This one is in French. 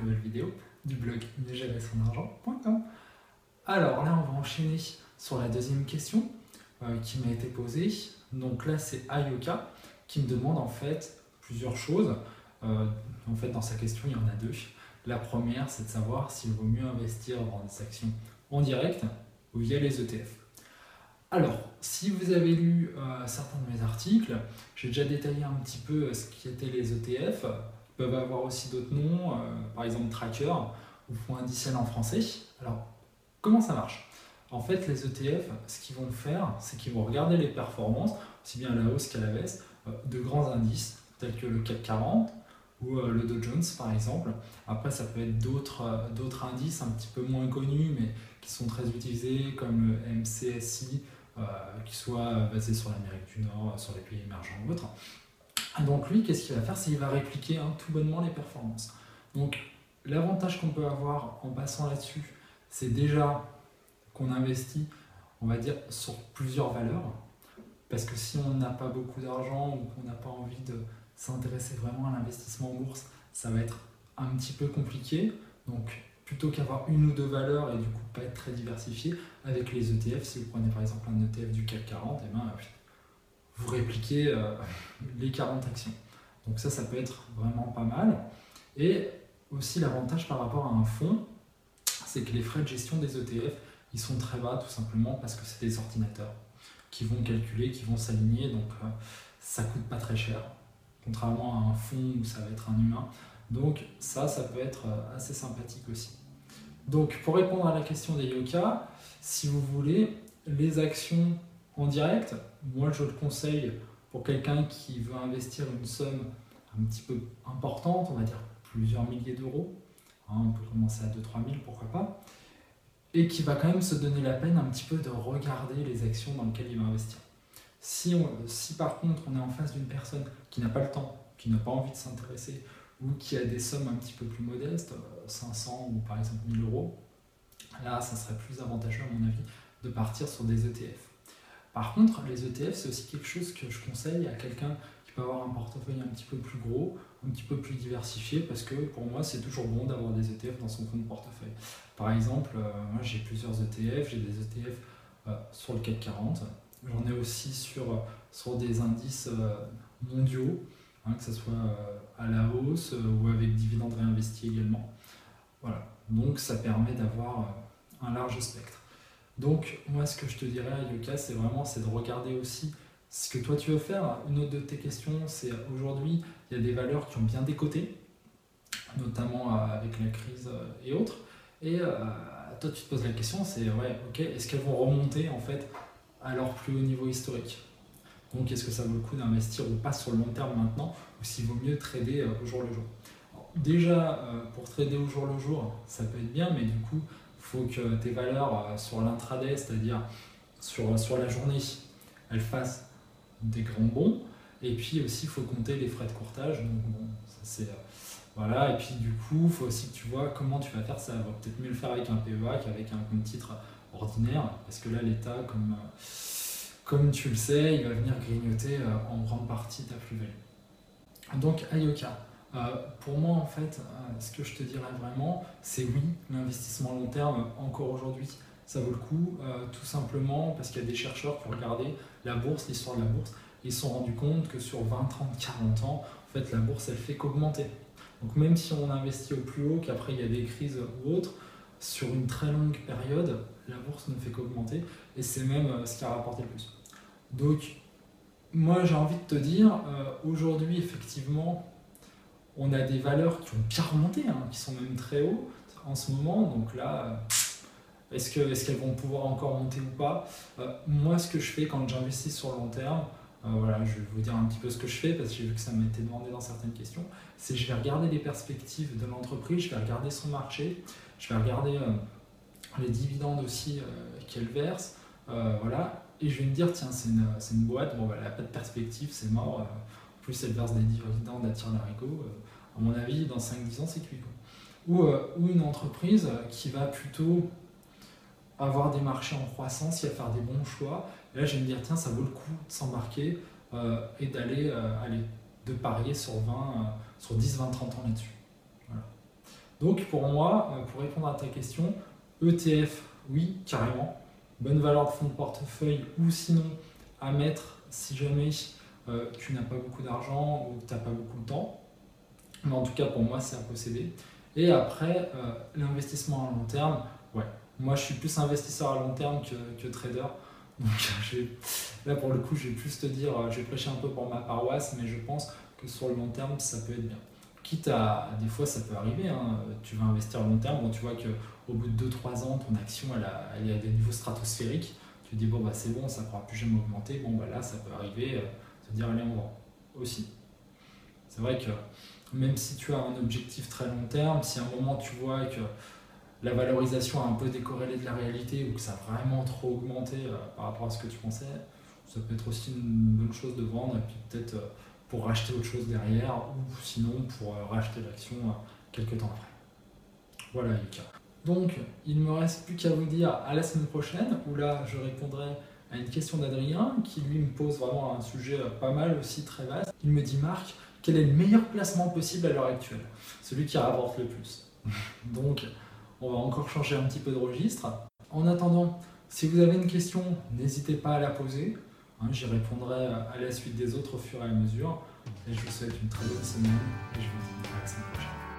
nouvelle vidéo du blog argent.com. Alors là, on va enchaîner sur la deuxième question euh, qui m'a été posée. Donc là, c'est Ayoka qui me demande en fait plusieurs choses. Euh, en fait, dans sa question, il y en a deux. La première, c'est de savoir s'il vaut mieux investir dans des actions en direct ou via les ETF. Alors, si vous avez lu euh, certains de mes articles, j'ai déjà détaillé un petit peu ce qui étaient les ETF. Peuvent avoir aussi d'autres noms, par exemple Tracker ou fonds indiciel en français. Alors, comment ça marche? En fait, les ETF, ce qu'ils vont faire, c'est qu'ils vont regarder les performances, aussi bien à la hausse qu'à la baisse, euh, de grands indices, tels que le CAC 40 ou euh, le Dow Jones par exemple. Après, ça peut être d'autres euh, indices un petit peu moins connus, mais qui sont très utilisés, comme le MCSI, qui soit basé sur l'Amérique du Nord, sur les pays émergents ou autres. Donc lui, qu'est-ce qu'il va faire? C'est qu'il va répliquer hein, tout bonnement les performances. Donc L'avantage qu'on peut avoir en passant là-dessus, c'est déjà qu'on investit, on va dire, sur plusieurs valeurs. Parce que si on n'a pas beaucoup d'argent ou qu'on n'a pas envie de s'intéresser vraiment à l'investissement en bourse, ça va être un petit peu compliqué. Donc plutôt qu'avoir une ou deux valeurs et du coup pas être très diversifié, avec les ETF, si vous prenez par exemple un ETF du CAC 40, et eh ben, vous répliquez euh, les 40 actions. Donc ça, ça peut être vraiment pas mal. Et aussi, l'avantage par rapport à un fonds, c'est que les frais de gestion des ETF, ils sont très bas tout simplement parce que c'est des ordinateurs qui vont calculer, qui vont s'aligner, donc euh, ça coûte pas très cher, contrairement à un fonds où ça va être un humain. Donc ça, ça peut être euh, assez sympathique aussi. Donc pour répondre à la question des yoka, si vous voulez, les actions en direct, moi je le conseille pour quelqu'un qui veut investir une somme un petit peu importante, on va dire plusieurs milliers d'euros, hein, on peut commencer à 2-3 000, pourquoi pas, et qui va quand même se donner la peine un petit peu de regarder les actions dans lesquelles il va investir. Si, si par contre on est en face d'une personne qui n'a pas le temps, qui n'a pas envie de s'intéresser, ou qui a des sommes un petit peu plus modestes, 500 euh, ou par exemple 1000 euros, là ça serait plus avantageux à mon avis de partir sur des ETF. Par contre, les ETF, c'est aussi quelque chose que je conseille à quelqu'un avoir un portefeuille un petit peu plus gros, un petit peu plus diversifié, parce que pour moi, c'est toujours bon d'avoir des ETF dans son compte portefeuille. Par exemple, euh, moi j'ai plusieurs ETF, j'ai des ETF euh, sur le CAC 40, j'en ai aussi sur, euh, des indices mondiaux, hein, que ce soit à la hausse ou avec dividendes réinvestis également. Voilà, donc ça permet d'avoir un large spectre. Donc moi ce que je te dirais à Yoka, c'est vraiment c'est de regarder aussi ce que toi tu veux faire. Une autre de tes questions, c'est aujourd'hui, il y a des valeurs qui ont bien décoté, notamment euh, avec la crise euh, et autres. Et euh, toi, tu te poses la question, c'est ouais, ok, est-ce qu'elles vont remonter en fait à leur plus haut niveau historique? Donc, est-ce que ça vaut le coup d'investir ou pas sur le long terme maintenant, ou s'il vaut mieux trader au jour le jour? Déjà, pour trader au jour le jour, ça peut être bien, mais du coup, faut que tes valeurs sur l'intraday, c'est-à-dire sur, sur la journée, elles fassent des grands bons. Et puis aussi, il faut compter les frais de courtage. Donc, bon, ça c'est. Euh, voilà, et puis du coup, il faut aussi que tu vois comment tu vas faire ça. Va peut-être mieux le faire avec un PEA qu'avec un compte titre ordinaire, parce que là, l'État, comme, euh, comme tu le sais, il va venir grignoter euh, en grande partie ta plus-value. Donc, Ayoka. Pour moi, en fait, ce que je te dirais vraiment, c'est oui, l'investissement long terme, encore aujourd'hui, ça vaut le coup, tout simplement parce qu'il y a des chercheurs qui ont regardé la bourse, l'histoire de la bourse, ils se sont rendus compte que sur 20, 30, 40 ans, en fait, la bourse, elle fait qu'augmenter. Donc même si on investit au plus haut, qu'après il y a des crises ou autres, sur une très longue période, la bourse ne fait qu'augmenter, et c'est même euh, ce qui a rapporté le plus. Donc, moi j'ai envie de te dire, euh, aujourd'hui, effectivement, on a des valeurs qui ont bien remonté, hein, qui sont même très hauts en ce moment, donc là... Euh, est-ce qu'elles vont pouvoir encore monter ou pas? Euh, Moi, ce que je fais quand j'investis sur long terme, euh, voilà, je vais vous dire un petit peu ce que je fais parce que j'ai vu que ça m'a été demandé dans certaines questions, c'est je vais regarder les perspectives de l'entreprise, je vais regarder son marché, je vais regarder les dividendes aussi qu'elle verse, voilà, et je vais me dire, tiens, c'est une, une, boîte, bon, bah, elle n'a pas de perspective, c'est mort, plus elle verse des dividendes à tir larigot, à mon avis, dans 5-10 ans, c'est cuit. Ou, ou une entreprise qui va plutôt avoir des marchés en croissance, y a faire des bons choix. Et là, je vais me dire, tiens, ça vaut le coup de s'embarquer euh, et d'aller, euh, aller, de parier sur 20, euh, sur 10, 20, 30 ans là-dessus. Donc pour moi, euh, pour répondre à ta question, ETF, oui, carrément. Bonne valeur de fonds de portefeuille ou sinon à mettre si jamais euh, tu n'as pas beaucoup d'argent ou tu n'as pas beaucoup de temps. Mais en tout cas, pour moi, c'est à posséder. Et après, euh, l'investissement à long terme, ouais. Moi, je suis plus investisseur à long terme que, trader. Donc là, pour le coup, je vais plus te dire, je vais prêcher un peu pour ma paroisse, mais je pense que sur le long terme, ça peut être bien. Quitte à, des fois, ça peut arriver, hein, tu vas investir à long terme, bon, tu vois qu'au bout de 2-3 ans, ton action, elle, est à des niveaux stratosphériques, tu te dis, bon, bah, c'est bon, ça ne pourra plus jamais augmenter, bon, bah, là, ça peut arriver, euh, dire, allez, on vend aussi. C'est vrai que même si tu as un objectif très long terme, si à un moment tu vois que la valorisation a un peu décorrélé de la réalité ou que ça a vraiment trop augmenté euh, par rapport à ce que tu pensais, ça peut être aussi une bonne chose de vendre et puis peut-être euh, pour racheter autre chose derrière ou sinon pour euh, racheter l'action quelques temps après. Voilà Yuka. Donc il ne me reste plus qu'à vous dire à la semaine prochaine où là je répondrai à une question d'Adrien qui lui me pose vraiment un sujet pas mal aussi très vaste. Il me dit Marc, quel est le meilleur placement possible à l'heure actuelle? Celui qui rapporte le plus. Donc on va encore changer un petit peu de registre. En attendant, si vous avez une question, n'hésitez pas à la poser. Hein, j'y répondrai à la suite des autres au fur et à mesure. Et je vous souhaite une très bonne semaine et je vous dis à la semaine prochaine.